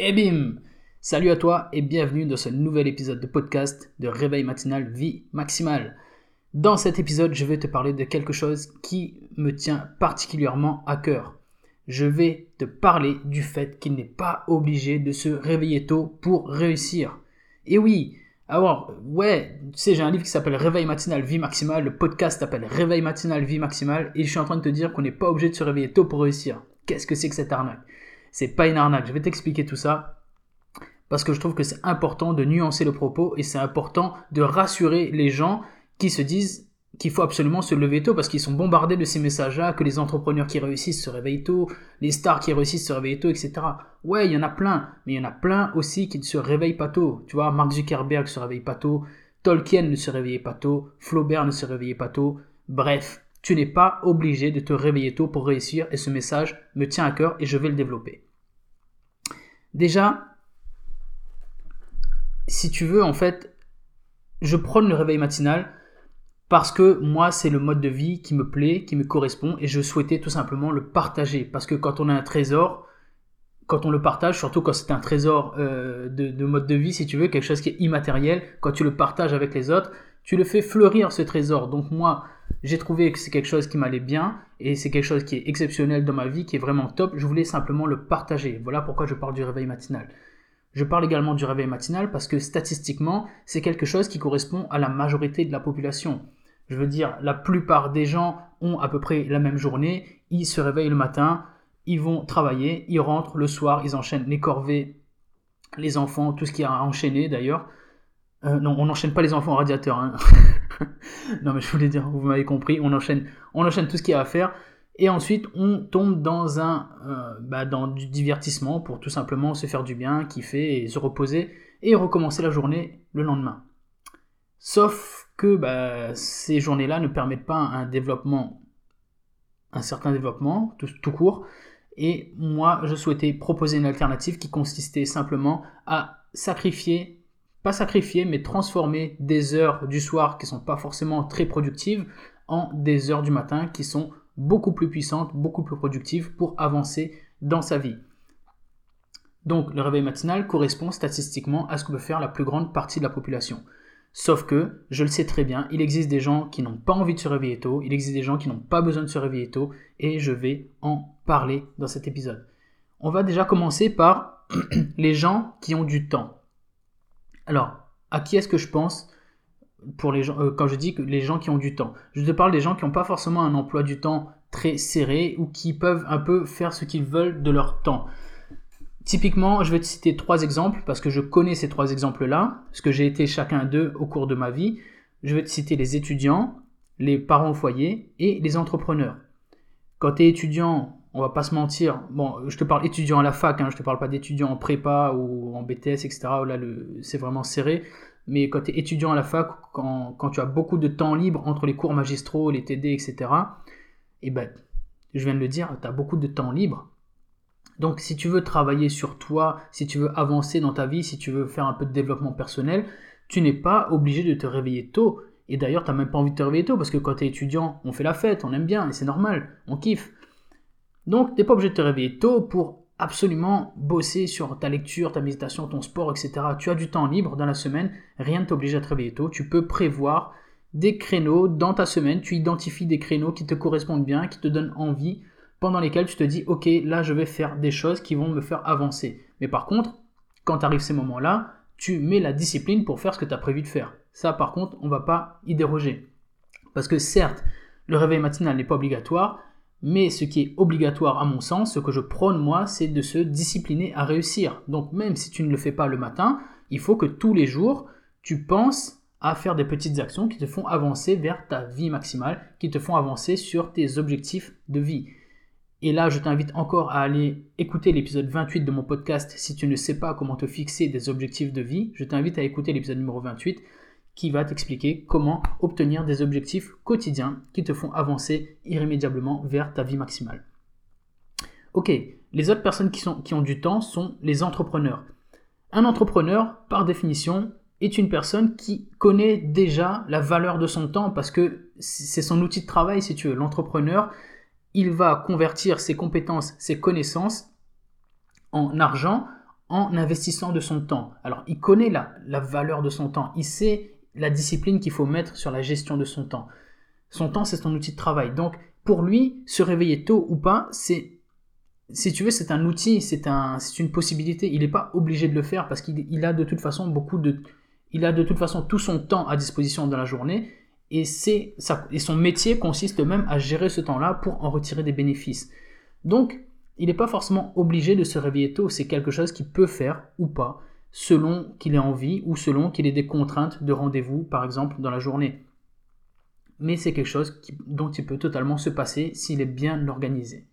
Et bim Salut à toi et bienvenue dans ce nouvel épisode de podcast de Réveil matinal Vie Maximale. Dans cet épisode, je vais te parler de quelque chose qui me tient particulièrement à cœur. Je vais te parler du fait qu'il n'est pas obligé de se réveiller tôt pour réussir. Et oui, alors, ouais, tu sais, j'ai un livre qui s'appelle Réveil matinal, vie maximale. Le podcast s'appelle Réveil matinal, vie maximale. Et je suis en train de te dire qu'on n'est pas obligé de se réveiller tôt pour réussir. Qu'est-ce que c'est que cette arnaque? C'est pas une arnaque. Je vais t'expliquer tout ça parce que je trouve que c'est important de nuancer le propos et c'est important de rassurer les gens qui se disent qu'il faut absolument se lever tôt parce qu'ils sont bombardés de ces messages-là, que les entrepreneurs qui réussissent se réveillent tôt, les stars qui réussissent se réveillent tôt, etc. Ouais, il y en a plein, mais il y en a plein aussi qui ne se réveillent pas tôt. Tu vois, Mark Zuckerberg se réveille pas tôt, Tolkien ne se réveillait pas tôt, Flaubert ne se réveillait pas tôt. Bref, tu n'es pas obligé de te réveiller tôt pour réussir et ce message me tient à cœur et je vais le développer. Déjà, si tu veux, en fait, je prône le réveil matinal parce que moi, c'est le mode de vie qui me plaît, qui me correspond, et je souhaitais tout simplement le partager. Parce que quand on a un trésor, quand on le partage, surtout quand c'est un trésor euh, de, mode de vie, si tu veux, quelque chose qui est immatériel, quand tu le partages avec les autres, tu le fais fleurir ce trésor. Donc moi, j'ai trouvé que c'est quelque chose qui m'allait bien, et c'est quelque chose qui est exceptionnel dans ma vie, qui est vraiment top. Je voulais simplement le partager. Voilà pourquoi je parle du réveil matinal. Je parle également du réveil matinal parce que statistiquement, c'est quelque chose qui correspond à la majorité de la population. Je veux dire, la plupart des gens ont à peu près la même journée, ils se réveillent le matin, ils vont travailler, ils rentrent le soir, ils enchaînent les corvées, les enfants, tout ce qui a à enchaîner d'ailleurs. Euh, non, on n'enchaîne pas les enfants au radiateur. Hein. non, mais je voulais dire, vous m'avez compris, on enchaîne, on enchaîne tout ce qu'il y a à faire. Et ensuite, on tombe dans, un, euh, bah, dans du divertissement pour tout simplement se faire du bien, kiffer et se reposer et recommencer la journée le lendemain. Sauf que bah, ces journées-là ne permettent pas un développement, un certain développement tout, tout court. Et moi, je souhaitais proposer une alternative qui consistait simplement à sacrifier, pas sacrifier, mais transformer des heures du soir qui ne sont pas forcément très productives en des heures du matin qui sont beaucoup plus puissante, beaucoup plus productive pour avancer dans sa vie. Donc le réveil matinal correspond statistiquement à ce que peut faire la plus grande partie de la population. Sauf que, je le sais très bien, il existe des gens qui n'ont pas envie de se réveiller tôt, il existe des gens qui n'ont pas besoin de se réveiller tôt, et je vais en parler dans cet épisode. On va déjà commencer par les gens qui ont du temps. Alors, à qui est-ce que je pense euh, quand je dis que les gens qui ont du temps? Je te parle des gens qui n'ont pas forcément un emploi du temps très serré ou qui peuvent un peu faire ce qu'ils veulent de leur temps. Typiquement, je vais te citer trois exemples parce que je connais ces trois exemples-là, parce que j'ai été chacun d'eux au cours de ma vie. Je vais te citer les étudiants, les parents au foyer et les entrepreneurs. Quand tu es étudiant, on va pas se mentir, bon, je te parle étudiant à la fac, hein, je te parle pas d'étudiant en prépa ou en BTS, etc. Là, c'est vraiment serré mais quand tu es étudiant à la fac, quand, tu as beaucoup de temps libre entre les cours magistraux, les TD, etc., et ben, je viens de le dire, tu as beaucoup de temps libre. Donc si tu veux travailler sur toi, si tu veux avancer dans ta vie, si tu veux faire un peu de développement personnel, tu n'es pas obligé de te réveiller tôt. Et d'ailleurs, tu n'as même pas envie de te réveiller tôt parce que quand tu es étudiant, on fait la fête, on aime bien, et c'est normal, on kiffe. Donc, tu n'es pas obligé de te réveiller tôt pour absolument bosser sur ta lecture, ta méditation, ton sport, etc. Tu as du temps libre dans la semaine, rien ne t'oblige à te réveiller tôt. Tu peux prévoir des créneaux dans ta semaine, tu identifies des créneaux qui te correspondent bien, qui te donnent envie, pendant lesquels tu te dis, ok, là je vais faire des choses qui vont me faire avancer. Mais par contre, quand arrivent ces moments-là, tu mets la discipline pour faire ce que tu as prévu de faire. Ça, par contre, on ne va pas y déroger. Parce que certes, le réveil matinal n'est pas obligatoire, mais ce qui est obligatoire à mon sens, ce que je prône moi, c'est de se discipliner à réussir. Donc même si tu ne le fais pas le matin, il faut que tous les jours, tu penses à faire des petites actions qui te font avancer vers ta vie maximale, qui te font avancer sur tes objectifs de vie. Et là, je t'invite encore à aller écouter l'épisode 28 de mon podcast si tu ne sais pas comment te fixer des objectifs de vie. Je t'invite à écouter l'épisode numéro 28 qui va t'expliquer comment obtenir des objectifs quotidiens qui te font avancer irrémédiablement vers ta vie maximale. Ok, les autres personnes qui, sont, qui ont du temps sont les entrepreneurs. Un entrepreneur, par définition, est une personne qui connaît déjà la valeur de son temps parce que c'est son outil de travail, si tu veux. L'entrepreneur, il va convertir ses compétences, ses connaissances en argent en investissant de son temps. Alors, il connaît la, la valeur de son temps. Il sait la discipline qu'il faut mettre sur la gestion de son temps. Son temps, c'est son outil de travail. Donc, pour lui, se réveiller tôt ou pas, c'est si tu veux, c'est un outil, c'est un, une possibilité. Il n'est pas obligé de le faire parce qu'il a de toute façon beaucoup de, il a de toute façon tout son temps à disposition dans la journée et c'est et son métier consiste même à gérer ce temps-là pour en retirer des bénéfices. Donc, il n'est pas forcément obligé de se réveiller tôt. C'est quelque chose qu'il peut faire ou pas selon qu'il ait envie ou selon qu'il ait des contraintes de rendez-vous, par exemple, dans la journée. Mais c'est quelque chose dont il peut totalement se passer s'il est bien organisé.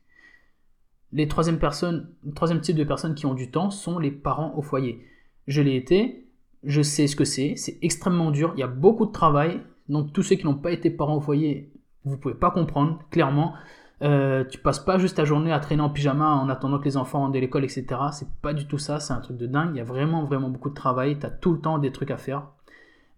Les troisième personnes, troisième type de personnes qui ont du temps sont les parents au foyer. Je l'ai été, je sais ce que c'est, c'est extrêmement dur, il y a beaucoup de travail, donc tous ceux qui n'ont pas été parents au foyer, vous pouvez pas comprendre, clairement. Euh, tu passes pas juste ta journée à traîner en pyjama en attendant que les enfants rentrent de l'école, etc. C'est pas du tout ça, c'est un truc de dingue. Il y a vraiment, vraiment beaucoup de travail, tu as tout le temps des trucs à faire.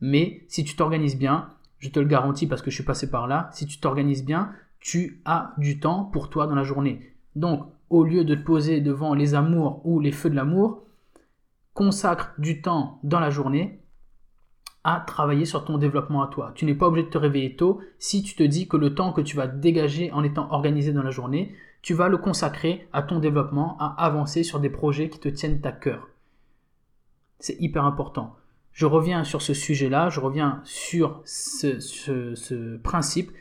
Mais si tu t'organises bien, je te le garantis parce que je suis passé par là, si tu t'organises bien, tu as du temps pour toi dans la journée. Donc, au lieu de te poser devant les amours ou les feux de l'amour, consacre du temps dans la journée à travailler sur ton développement à toi. Tu n'es pas obligé de te réveiller tôt si tu te dis que le temps que tu vas dégager en étant organisé dans la journée, tu vas le consacrer à ton développement, à avancer sur des projets qui te tiennent à cœur. C'est hyper important. Je reviens sur ce sujet-là, je reviens sur ce, principe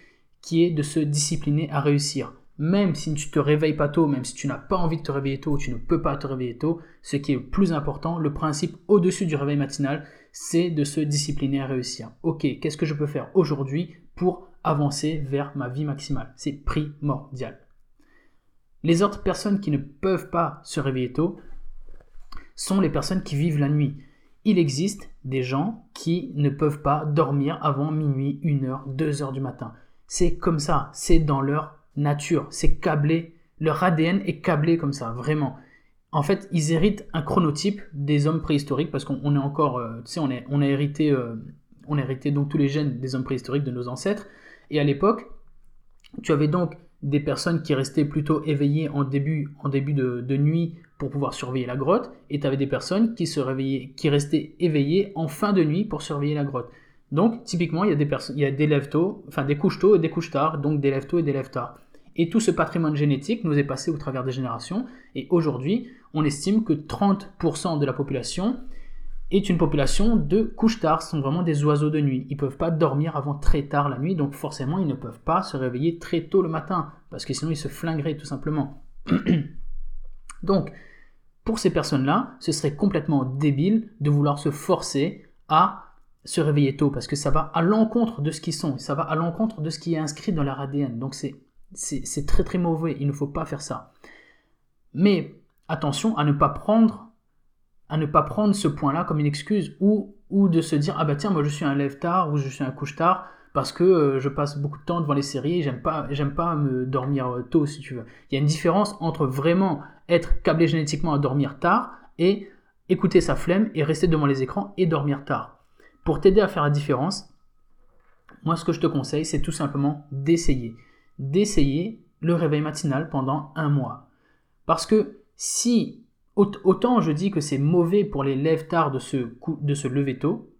qui est de se discipliner à réussir même si tu te réveilles pas tôt, même si tu n'as pas envie de te réveiller tôt tu ne peux pas te réveiller tôt, ce qui est le plus important, le principe au-dessus du réveil matinal, c'est de se discipliner à réussir. Ok, qu'est-ce que je peux faire aujourd'hui pour avancer vers ma vie maximale? C'est primordial. Les autres personnes qui ne peuvent pas se réveiller tôt sont les personnes qui vivent la nuit. Il existe des gens qui ne peuvent pas dormir avant minuit, 1h, 2h du matin. C'est comme ça, c'est dans leur nature, c'est câblé, leur ADN est câblé comme ça, vraiment. En fait, ils héritent un chronotype des hommes préhistoriques parce qu'on est encore, euh, tu sais, on, a hérité, euh, on a hérité donc tous les gènes des hommes préhistoriques de nos ancêtres. Et à l'époque, tu avais donc des personnes qui restaient plutôt éveillées en début, en début de, nuit pour pouvoir surveiller la grotte, et tu avais des personnes qui se réveillaient, qui restaient éveillées en fin de nuit pour surveiller la grotte. Donc, typiquement, il y a des personnes, il y a des lève tôt, enfin des couches tôt et des couches tard, donc des lève tôt et des lève tard. Et tout ce patrimoine génétique nous est passé au travers des générations. Et aujourd'hui, on estime que 30% de la population est une population de couches tard. Ce sont vraiment des oiseaux de nuit. Ils ne peuvent pas dormir avant très tard la nuit, donc forcément, ils ne peuvent pas se réveiller très tôt le matin, parce que sinon, ils se flingueraient tout simplement. donc, pour ces personnes-là, ce serait complètement débile de vouloir se forcer à se réveiller tôt parce que ça va à l'encontre de ce qu'ils sont, ça va à l'encontre de ce qui est inscrit dans leur ADN. Donc c'est c'est très très mauvais, il ne faut pas faire ça. Mais attention à ne pas prendre à ne pas prendre ce point-là comme une excuse ou, ou de se dire ah bah tiens moi je suis un lève tard ou je suis un couche tard parce que euh, je passe beaucoup de temps devant les séries j'aime pas j'aime pas me dormir euh, tôt si tu veux. Il y a une différence entre vraiment être câblé génétiquement à dormir tard et écouter sa flemme et rester devant les écrans et dormir tard. Pour t'aider à faire la différence, moi ce que je te conseille c'est tout simplement d'essayer d'essayer le réveil matinal pendant un mois. Parce que si, autant je dis que c'est mauvais pour les lèvres tard de se, de se lever tôt,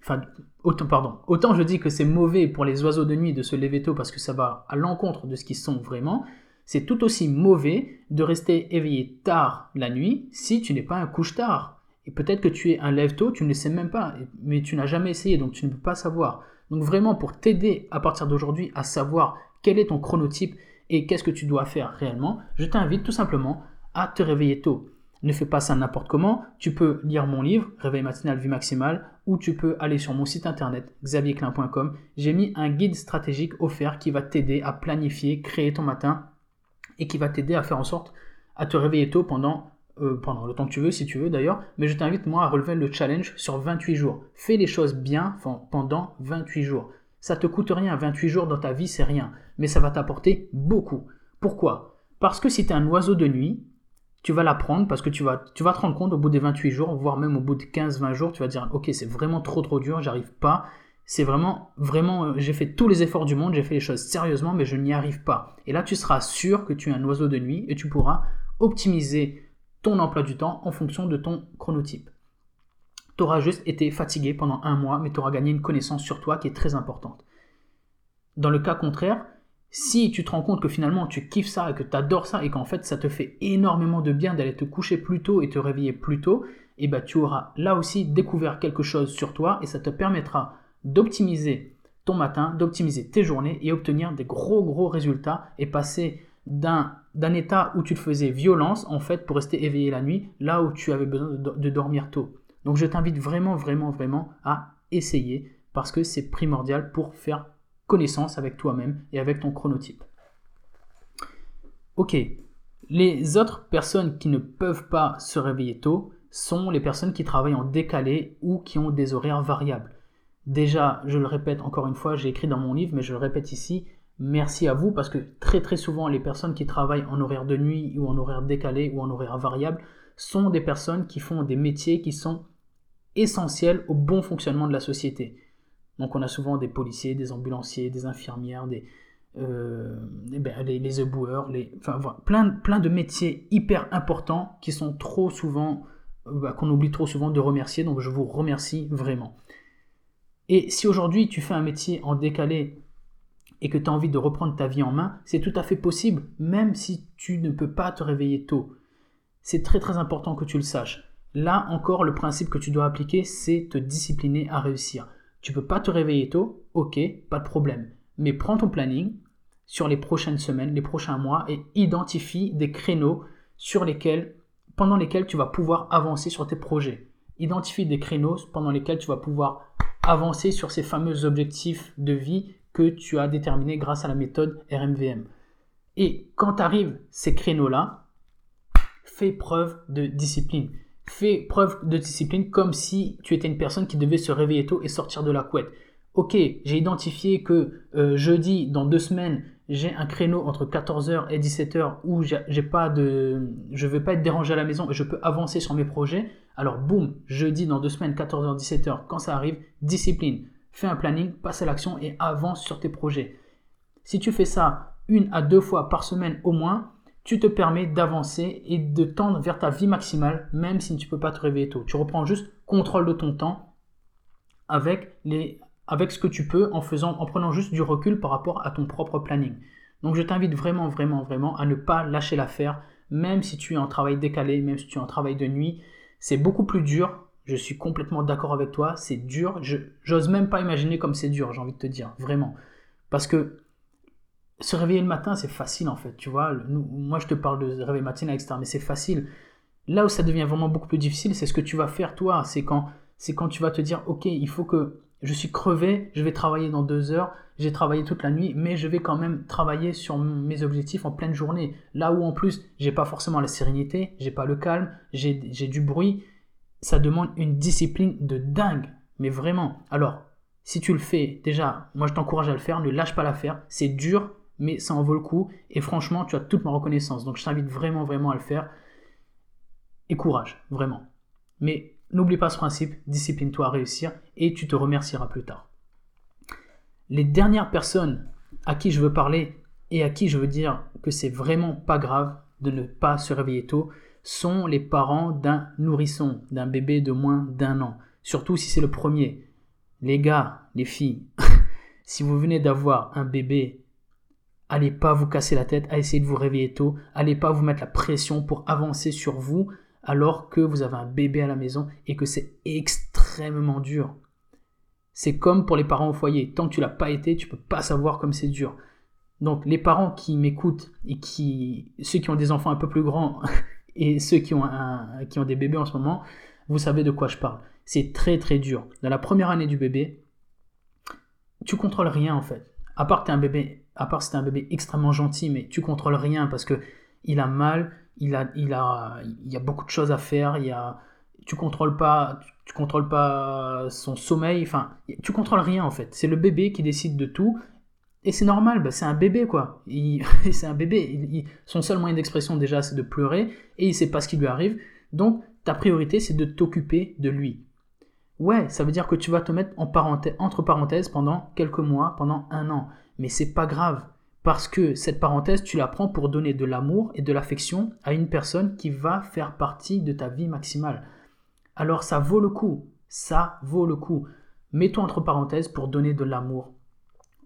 enfin, autant, pardon, autant je dis que c'est mauvais pour les oiseaux de nuit de se lever tôt parce que ça va à l'encontre de ce qu'ils sont vraiment, c'est tout aussi mauvais de rester éveillé tard la nuit si tu n'es pas un couche tard. Et peut-être que tu es un lève tôt, tu ne le sais même pas, mais tu n'as jamais essayé, donc tu ne peux pas savoir. Donc vraiment, pour t'aider à partir d'aujourd'hui à savoir quel est ton chronotype et qu'est-ce que tu dois faire réellement, je t'invite tout simplement à te réveiller tôt. Ne fais pas ça n'importe comment, tu peux lire mon livre, Réveil matinal vie maximale, ou tu peux aller sur mon site internet xavierclin.com. J'ai mis un guide stratégique offert qui va t'aider à planifier, créer ton matin et qui va t'aider à faire en sorte à te réveiller tôt pendant, euh, pendant le temps que tu veux, si tu veux d'ailleurs. Mais je t'invite moi à relever le challenge sur 28 jours. Fais les choses bien pendant 28 jours. Ça te coûte rien, 28 jours dans ta vie, c'est rien, mais ça va t'apporter beaucoup. Pourquoi? Parce que si tu es un oiseau de nuit, tu vas l'apprendre parce que tu vas, tu vas te rendre compte au bout des 28 jours, voire même au bout de 15-20 jours, tu vas dire ok c'est vraiment trop trop dur, j'arrive pas. C'est vraiment, vraiment, euh, j'ai fait tous les efforts du monde, j'ai fait les choses sérieusement, mais je n'y arrive pas. Et là, tu seras sûr que tu es un oiseau de nuit et tu pourras optimiser ton emploi du temps en fonction de ton chronotype. Juste été fatigué pendant un mois, mais tu auras gagné une connaissance sur toi qui est très importante. Dans le cas contraire, si tu te rends compte que finalement tu kiffes ça et que tu adores ça et qu'en fait ça te fait énormément de bien d'aller te coucher plus tôt et te réveiller plus tôt, et eh ben tu auras là aussi découvert quelque chose sur toi et ça te permettra d'optimiser ton matin, d'optimiser tes journées et obtenir des gros gros résultats et passer d'un état où tu te faisais violence en fait pour rester éveillé la nuit, là où tu avais besoin de, dormir tôt. Donc je t'invite vraiment vraiment vraiment à essayer parce que c'est primordial pour faire connaissance avec toi-même et avec ton chronotype. Ok, les autres personnes qui ne peuvent pas se réveiller tôt sont les personnes qui travaillent en décalé ou qui ont des horaires variables. Déjà, je le répète encore une fois, j'ai écrit dans mon livre, mais je le répète ici, merci à vous parce que très très souvent les personnes qui travaillent en horaire de nuit ou en horaire décalé ou en horaire variable sont des personnes qui font des métiers qui sont essentiels au bon fonctionnement de la société. Donc on a souvent des policiers, des ambulanciers, des infirmières, des, euh, ben, les, les éboueurs, les, enfin, voilà, plein, plein de métiers hyper importants qui sont trop souvent, bah, qu'on oublie trop souvent de remercier. Donc je vous remercie vraiment. Et si aujourd'hui tu fais un métier en décalé et que tu as envie de reprendre ta vie en main, c'est tout à fait possible, même si tu ne peux pas te réveiller tôt. C'est très très important que tu le saches. Là encore, le principe que tu dois appliquer, c'est te discipliner à réussir. Tu peux pas te réveiller tôt, ok, pas de problème. Mais prends ton planning sur les prochaines semaines, les prochains mois et identifie des créneaux sur lesquels, pendant lesquels tu vas pouvoir avancer sur tes projets. Identifie des créneaux pendant lesquels tu vas pouvoir avancer sur ces fameux objectifs de vie que tu as déterminés grâce à la méthode RMVM. Et quand tu arrives ces créneaux-là, fais preuve de discipline. Fais preuve de discipline comme si tu étais une personne qui devait se réveiller tôt et sortir de la couette. Ok, j'ai identifié que euh, jeudi, dans deux semaines, j'ai un créneau entre 14h et 17h où pas de, je vais pas être dérangé à la maison et je peux avancer sur mes projets. Alors boum, jeudi dans deux semaines, 14h, 17h, quand ça arrive, discipline. Fais un planning, passe à l'action et avance sur tes projets. Si tu fais ça une à deux fois par semaine au moins, tu te permets d'avancer et de tendre vers ta vie maximale, même si tu ne peux pas te réveiller tôt. Tu reprends juste contrôle de ton temps avec, les, avec ce que tu peux en, faisant, en prenant juste du recul par rapport à ton propre planning. Donc je t'invite vraiment, vraiment, vraiment à ne pas lâcher l'affaire, même si tu es en travail décalé, même si tu es en travail de nuit. C'est beaucoup plus dur. Je suis complètement d'accord avec toi. C'est dur. Je j'ose même pas imaginer comme c'est dur, j'ai envie de te dire, vraiment. Parce que se réveiller le matin, c'est facile en fait, tu vois. moi, je te parle de réveil matinal, etc. Mais c'est facile. Là où ça devient vraiment beaucoup plus difficile, c'est ce que tu vas faire toi. C'est quand, quand tu vas te dire, ok, il faut que je suis crevé, je vais travailler dans deux heures, j'ai travaillé toute la nuit, mais je vais quand même travailler sur mes objectifs en pleine journée. Là où en plus, j'ai pas forcément la sérénité, j'ai pas le calme, j'ai du bruit. Ça demande une discipline de dingue, mais vraiment. Alors, si tu le fais, déjà, moi je t'encourage à le faire, ne lâche pas l'affaire. C'est dur, mais ça en vaut le coup. Et franchement, tu as toute ma reconnaissance. Donc je t'invite vraiment, vraiment à le faire. Et courage, vraiment. Mais n'oublie pas ce principe, discipline-toi à réussir et tu te remercieras plus tard. Les dernières personnes à qui je veux parler et à qui je veux dire que c'est vraiment pas grave de ne pas se réveiller tôt sont les parents d'un nourrisson, d'un bébé de moins d'un an. Surtout si c'est le premier. Les gars, les filles, si vous venez d'avoir un bébé Allez pas vous casser la tête à essayer de vous réveiller tôt. Allez pas vous mettre la pression pour avancer sur vous alors que vous avez un bébé à la maison et que c'est extrêmement dur. C'est comme pour les parents au foyer. Tant que tu l'as pas été, tu peux pas savoir comme c'est dur. Donc les parents qui m'écoutent et qui ceux qui ont des enfants un peu plus grands et ceux qui ont des bébés en ce moment, vous savez de quoi je parle. C'est très très dur. Dans la première année du bébé, tu contrôles rien en fait à part que un bébé, à part c'est un bébé extrêmement gentil, mais tu contrôles rien parce que il a mal, il a, il a, il y a beaucoup de choses à faire, il y a, tu contrôles pas, tu contrôles pas son sommeil, enfin, tu contrôles rien en fait. C'est le bébé qui décide de tout. Et c'est normal, bah, c'est un bébé quoi. C'est un bébé. son seul moyen d'expression déjà c'est de pleurer et il sait pas ce qui lui arrive. Donc ta priorité c'est de t'occuper de lui. Ouais, ça veut dire que tu vas te mettre entre parenthèses pendant quelques mois, pendant un an. Mais c'est pas grave. Parce que cette parenthèse, tu la prends pour donner de l'amour et de l'affection à une personne qui va faire partie de ta vie maximale. Alors ça vaut le coup, ça vaut le coup. Mets-toi entre parenthèses pour donner de l'amour.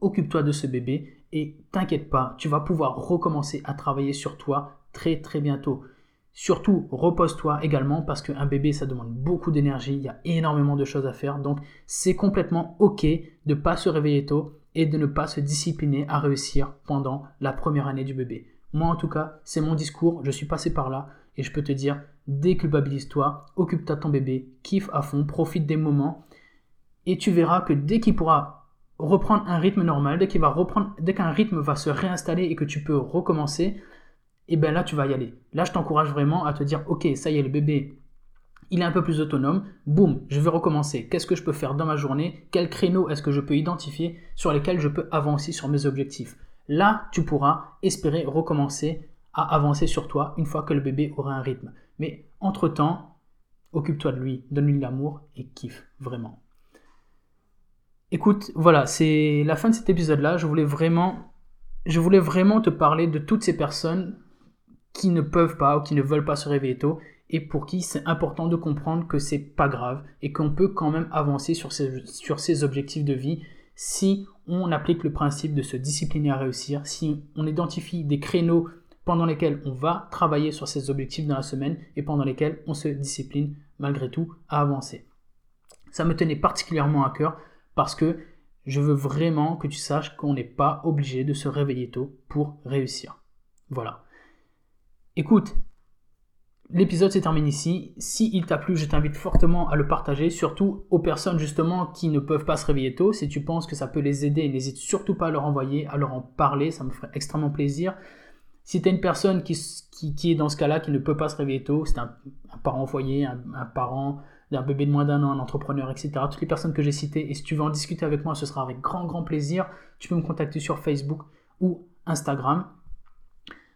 Occupe-toi de ce bébé et t'inquiète pas, tu vas pouvoir recommencer à travailler sur toi très très bientôt. Surtout, repose-toi également parce qu'un bébé, ça demande beaucoup d'énergie, il y a énormément de choses à faire. Donc, c'est complètement OK de ne pas se réveiller tôt et de ne pas se discipliner à réussir pendant la première année du bébé. Moi, en tout cas, c'est mon discours, je suis passé par là et je peux te dire, déculpabilise-toi, occupe-toi de ton bébé, kiffe à fond, profite des moments et tu verras que dès qu'il pourra reprendre un rythme normal, dès qu'il va reprendre, dès qu'un rythme va se réinstaller et que tu peux recommencer, et eh bien là, tu vas y aller. Là, je t'encourage vraiment à te dire, ok, ça y est, le bébé, il est un peu plus autonome. Boum, je vais recommencer. Qu'est-ce que je peux faire dans ma journée? Quel créneau est-ce que je peux identifier sur lesquels je peux avancer sur mes objectifs? Là, tu pourras espérer recommencer à avancer sur toi une fois que le bébé aura un rythme. Mais entre-temps, occupe-toi de lui, donne-lui de l'amour et kiffe vraiment. Écoute, voilà, c'est la fin de cet épisode-là. Je voulais vraiment, je voulais vraiment te parler de toutes ces personnes qui ne peuvent pas ou qui ne veulent pas se réveiller tôt et pour qui c'est important de comprendre que c'est pas grave et qu'on peut quand même avancer sur ses, sur ses objectifs de vie si on applique le principe de se discipliner à réussir, si on identifie des créneaux pendant lesquels on va travailler sur ses objectifs dans la semaine et pendant lesquels on se discipline malgré tout à avancer. Ça me tenait particulièrement à cœur parce que je veux vraiment que tu saches qu'on n'est pas obligé de se réveiller tôt pour réussir. Voilà. Écoute, l'épisode se termine ici. Si il t'a plu, je t'invite fortement à le partager, surtout aux personnes justement qui ne peuvent pas se réveiller tôt. Si tu penses que ça peut les aider, n'hésite surtout pas à leur envoyer, à leur en parler, ça me ferait extrêmement plaisir. Si tu es une personne qui, qui, est dans ce cas-là, qui ne peut pas se réveiller tôt, c'est un, parent au foyer, un, parent d'un bébé de moins d'un an, un entrepreneur, etc. Toutes les personnes que j'ai citées, et si tu veux en discuter avec moi, ce sera avec grand, grand plaisir. Tu peux me contacter sur Facebook ou Instagram.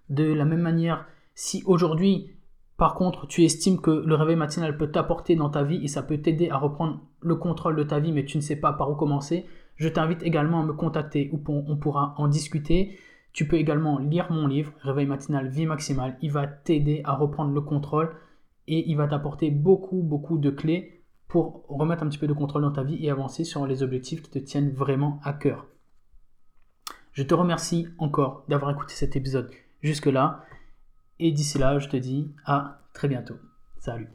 De la même manière, si aujourd'hui, par contre, tu estimes que le réveil matinal peut t'apporter dans ta vie et ça peut t'aider à reprendre le contrôle de ta vie, mais tu ne sais pas par où commencer, je t'invite également à me contacter où on pourra en discuter. Tu peux également lire mon livre, Réveil matinal, vie maximale. Il va t'aider à reprendre le contrôle et il va t'apporter beaucoup, beaucoup de clés pour remettre un petit peu de contrôle dans ta vie et avancer sur les objectifs qui te tiennent vraiment à cœur. Je te remercie encore d'avoir écouté cet épisode jusque-là. Et d'ici là, je te dis à très bientôt. Salut